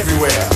everywhere.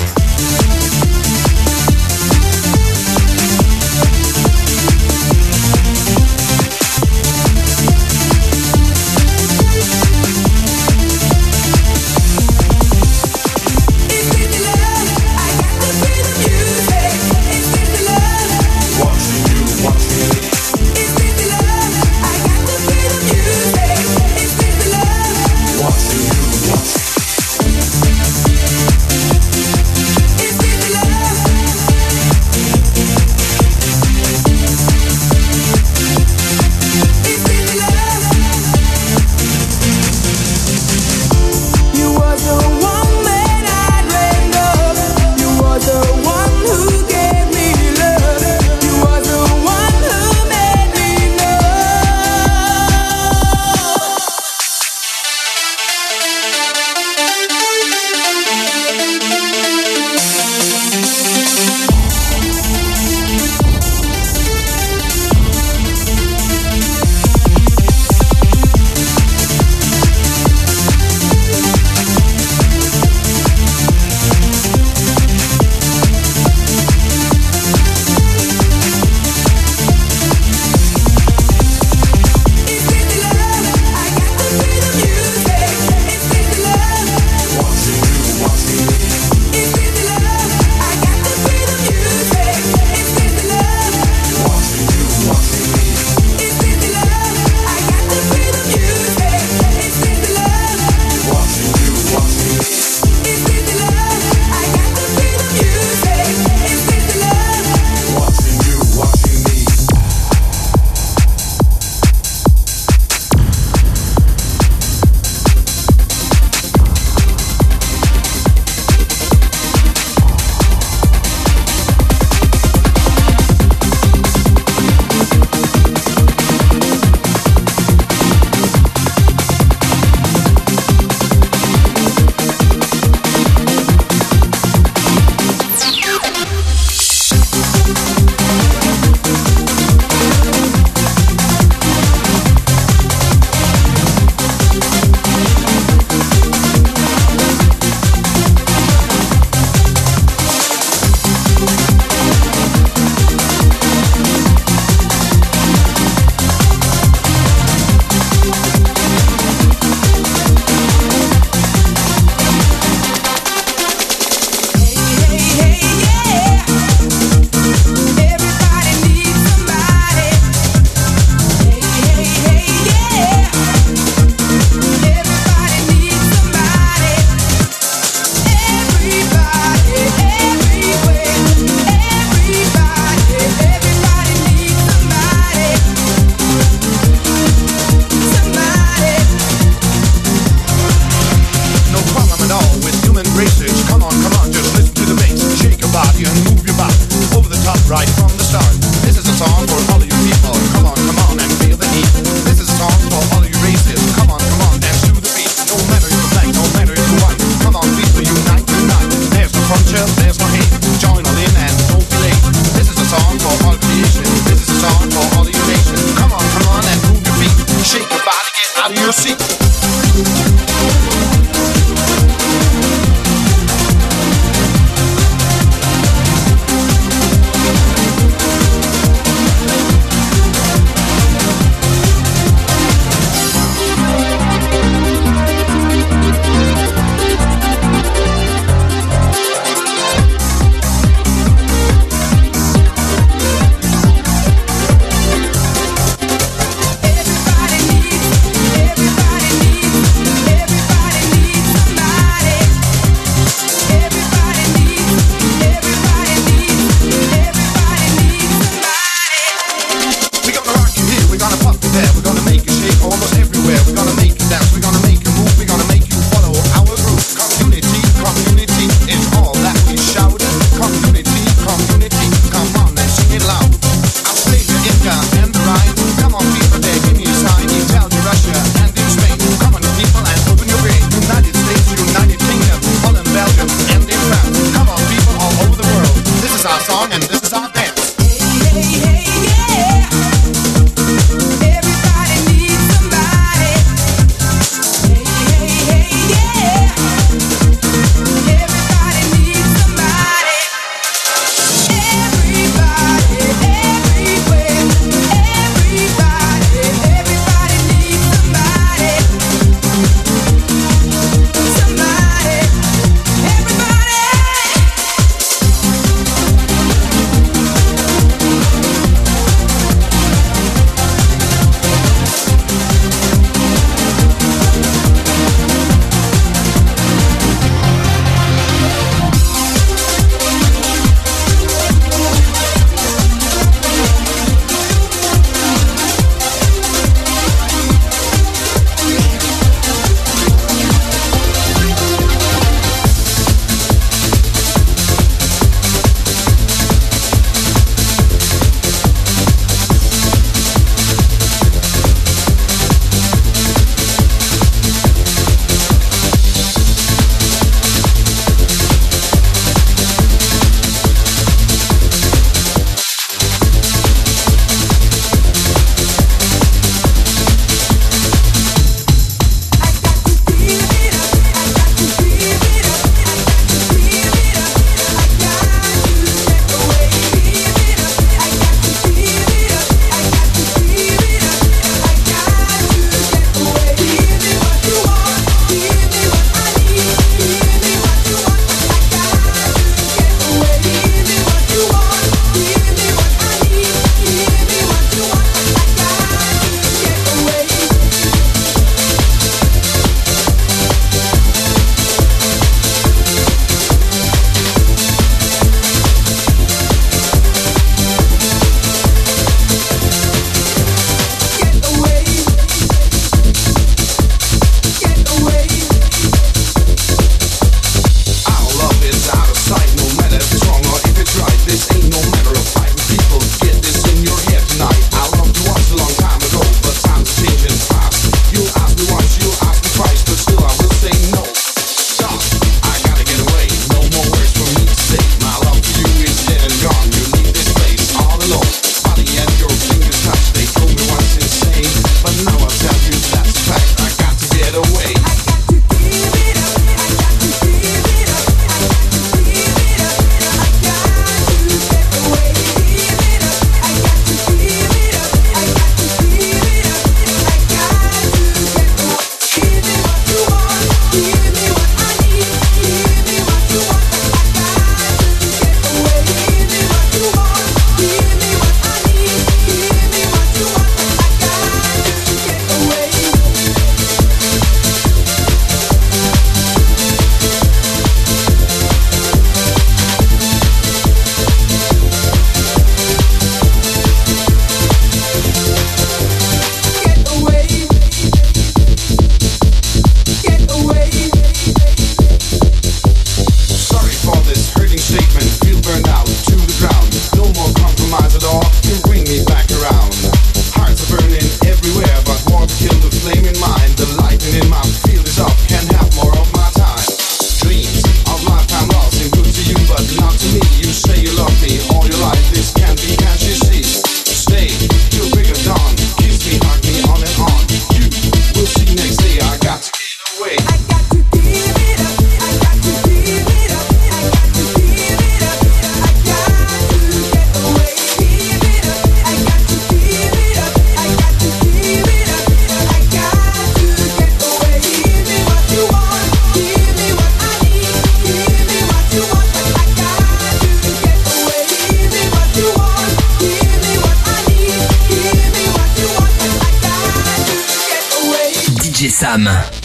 Sam.